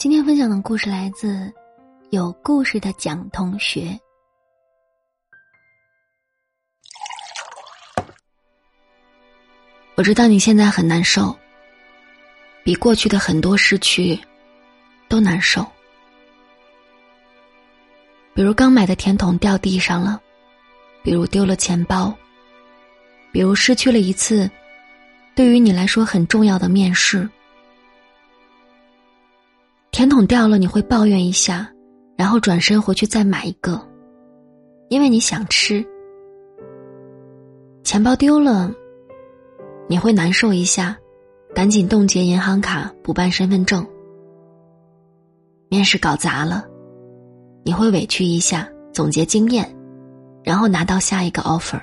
今天分享的故事来自有故事的蒋同学。我知道你现在很难受，比过去的很多失去都难受。比如刚买的甜筒掉地上了，比如丢了钱包，比如失去了一次对于你来说很重要的面试。甜筒掉了，你会抱怨一下，然后转身回去再买一个，因为你想吃。钱包丢了，你会难受一下，赶紧冻结银行卡，补办身份证。面试搞砸了，你会委屈一下，总结经验，然后拿到下一个 offer。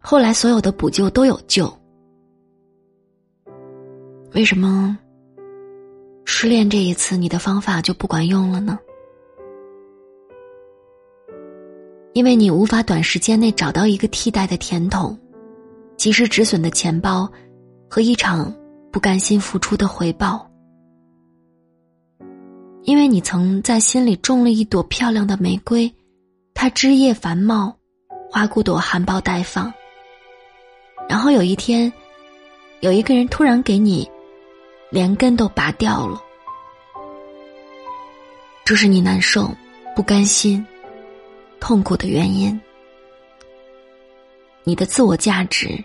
后来所有的补救都有救，为什么？失恋这一次，你的方法就不管用了呢？因为你无法短时间内找到一个替代的甜筒，及时止损的钱包，和一场不甘心付出的回报。因为你曾在心里种了一朵漂亮的玫瑰，它枝叶繁茂，花骨朵含苞待放。然后有一天，有一个人突然给你。连根都拔掉了，这是你难受、不甘心、痛苦的原因。你的自我价值，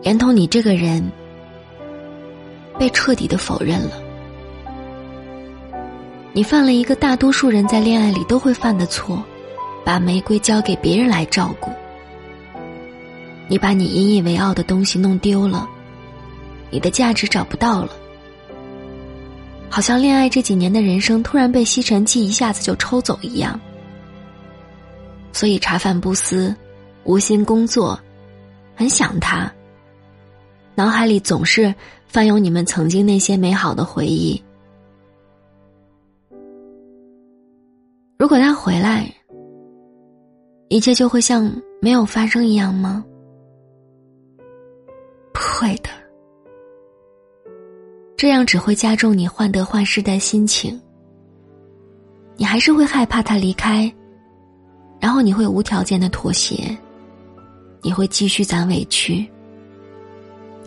连同你这个人，被彻底的否认了。你犯了一个大多数人在恋爱里都会犯的错，把玫瑰交给别人来照顾。你把你引以为傲的东西弄丢了。你的价值找不到了，好像恋爱这几年的人生突然被吸尘器一下子就抽走一样。所以茶饭不思，无心工作，很想他。脑海里总是翻涌你们曾经那些美好的回忆。如果他回来，一切就会像没有发生一样吗？不会的。这样只会加重你患得患失的心情。你还是会害怕他离开，然后你会无条件的妥协，你会继续攒委屈，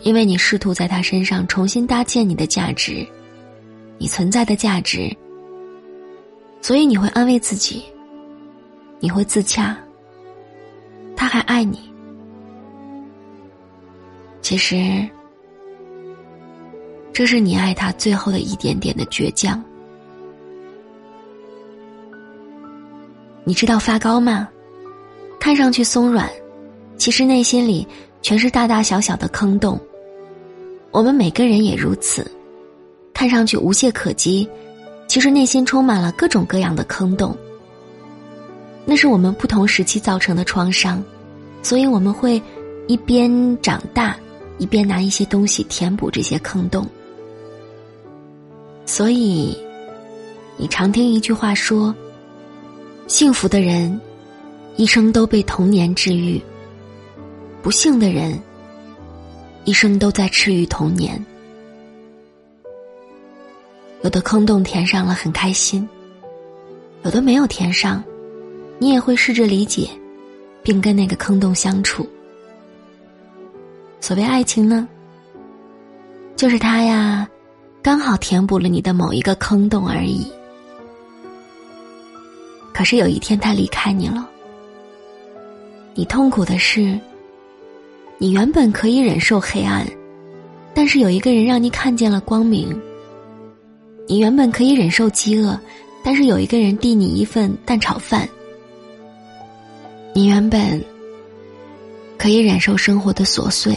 因为你试图在他身上重新搭建你的价值，你存在的价值。所以你会安慰自己，你会自洽，他还爱你。其实。这是你爱他最后的一点点的倔强。你知道发糕吗？看上去松软，其实内心里全是大大小小的坑洞。我们每个人也如此，看上去无懈可击，其实内心充满了各种各样的坑洞。那是我们不同时期造成的创伤，所以我们会一边长大，一边拿一些东西填补这些坑洞。所以，你常听一句话说：“幸福的人，一生都被童年治愈；不幸的人，一生都在治愈童年。”有的坑洞填上了很开心，有的没有填上，你也会试着理解，并跟那个坑洞相处。所谓爱情呢，就是他呀。刚好填补了你的某一个坑洞而已。可是有一天他离开你了，你痛苦的是，你原本可以忍受黑暗，但是有一个人让你看见了光明；你原本可以忍受饥饿，但是有一个人递你一份蛋炒饭；你原本可以忍受生活的琐碎。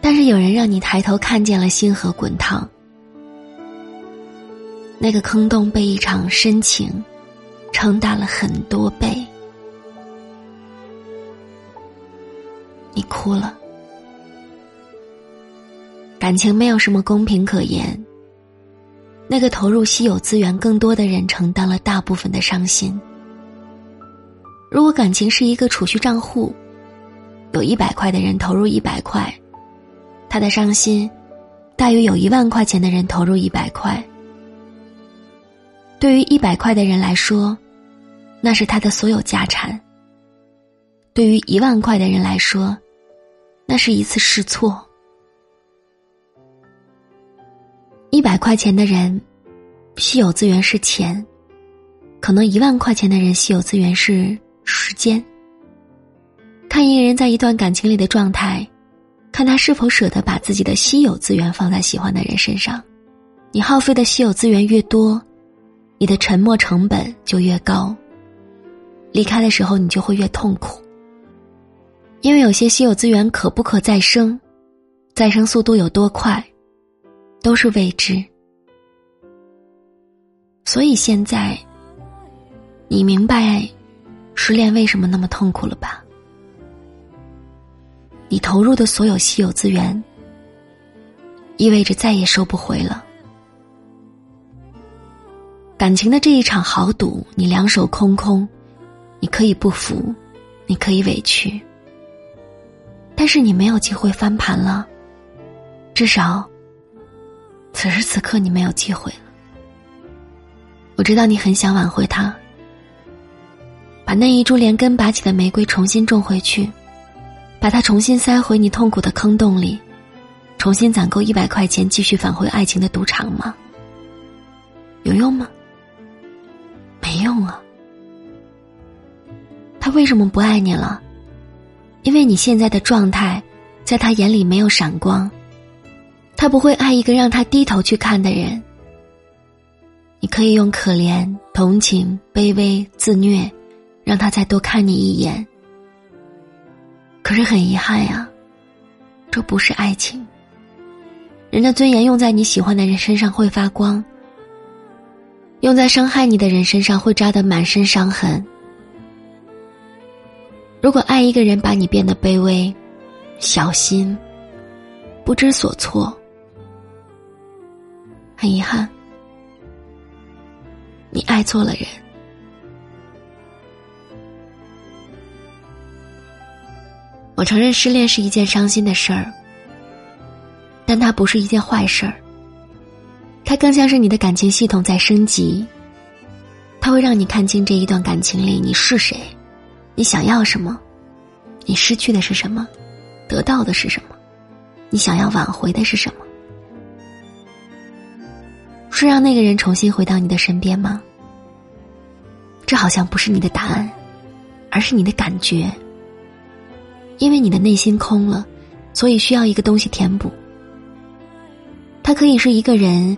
但是有人让你抬头看见了星河滚烫，那个坑洞被一场深情撑大了很多倍，你哭了。感情没有什么公平可言。那个投入稀有资源更多的人承担了大部分的伤心。如果感情是一个储蓄账户，有一百块的人投入一百块。他的伤心，大于有一万块钱的人投入一百块。对于一百块的人来说，那是他的所有家产；对于一万块的人来说，那是一次试错。一百块钱的人，稀有资源是钱；可能一万块钱的人，稀有资源是时间。看一个人在一段感情里的状态。看他是否舍得把自己的稀有资源放在喜欢的人身上，你耗费的稀有资源越多，你的沉默成本就越高。离开的时候，你就会越痛苦，因为有些稀有资源可不可再生，再生速度有多快，都是未知。所以现在，你明白失恋为什么那么痛苦了吧？你投入的所有稀有资源，意味着再也收不回了。感情的这一场豪赌，你两手空空，你可以不服，你可以委屈，但是你没有机会翻盘了。至少，此时此刻你没有机会了。我知道你很想挽回他，把那一株连根拔起的玫瑰重新种回去。把它重新塞回你痛苦的坑洞里，重新攒够一百块钱，继续返回爱情的赌场吗？有用吗？没用啊！他为什么不爱你了？因为你现在的状态，在他眼里没有闪光。他不会爱一个让他低头去看的人。你可以用可怜、同情、卑微、自虐，让他再多看你一眼。可是很遗憾呀，这不是爱情。人的尊严用在你喜欢的人身上会发光，用在伤害你的人身上会扎得满身伤痕。如果爱一个人把你变得卑微、小心、不知所措，很遗憾，你爱错了人。我承认失恋是一件伤心的事儿，但它不是一件坏事儿。它更像是你的感情系统在升级，它会让你看清这一段感情里你是谁，你想要什么，你失去的是什么，得到的是什么，你想要挽回的是什么？是让那个人重新回到你的身边吗？这好像不是你的答案，而是你的感觉。因为你的内心空了，所以需要一个东西填补。它可以是一个人，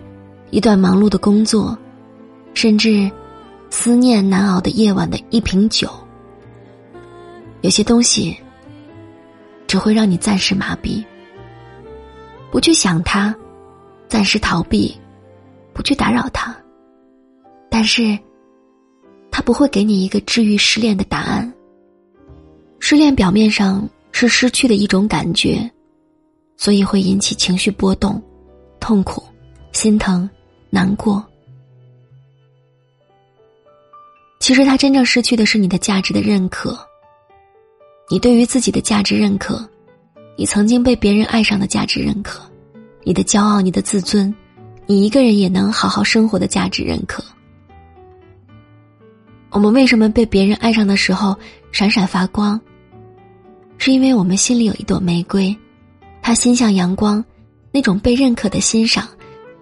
一段忙碌的工作，甚至思念难熬的夜晚的一瓶酒。有些东西只会让你暂时麻痹，不去想他，暂时逃避，不去打扰他。但是，他不会给你一个治愈失恋的答案。失恋表面上是失去的一种感觉，所以会引起情绪波动、痛苦、心疼、难过。其实他真正失去的是你的价值的认可。你对于自己的价值认可，你曾经被别人爱上的价值认可，你的骄傲、你的自尊，你一个人也能好好生活的价值认可。我们为什么被别人爱上的时候闪闪发光？是因为我们心里有一朵玫瑰，它心向阳光，那种被认可的欣赏，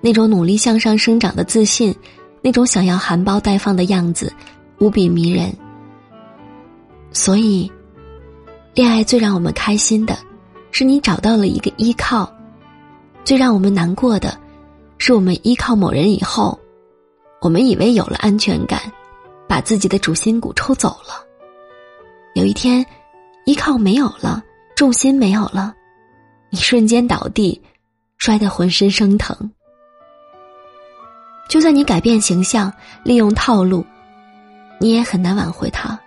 那种努力向上生长的自信，那种想要含苞待放的样子，无比迷人。所以，恋爱最让我们开心的，是你找到了一个依靠；最让我们难过的，是我们依靠某人以后，我们以为有了安全感，把自己的主心骨抽走了。有一天。依靠没有了，重心没有了，你瞬间倒地，摔得浑身生疼。就算你改变形象，利用套路，你也很难挽回他，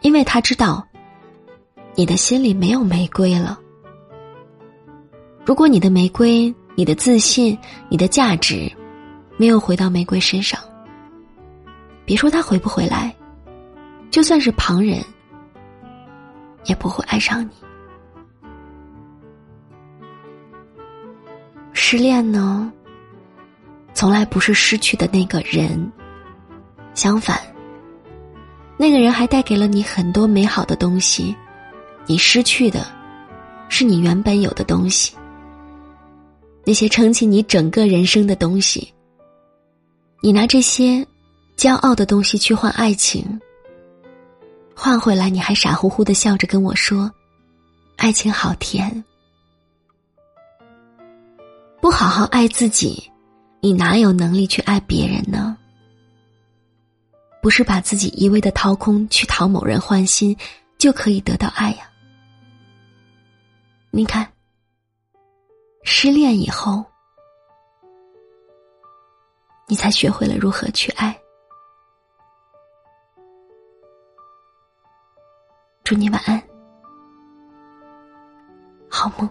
因为他知道你的心里没有玫瑰了。如果你的玫瑰、你的自信、你的价值没有回到玫瑰身上，别说他回不回来，就算是旁人，也不会爱上你。失恋呢？从来不是失去的那个人，相反，那个人还带给了你很多美好的东西，你失去的，是你原本有的东西。那些撑起你整个人生的东西，你拿这些骄傲的东西去换爱情，换回来你还傻乎乎的笑着跟我说，爱情好甜，不好好爱自己。你哪有能力去爱别人呢？不是把自己一味的掏空去讨某人欢心，就可以得到爱呀？你看，失恋以后，你才学会了如何去爱。祝你晚安。好梦。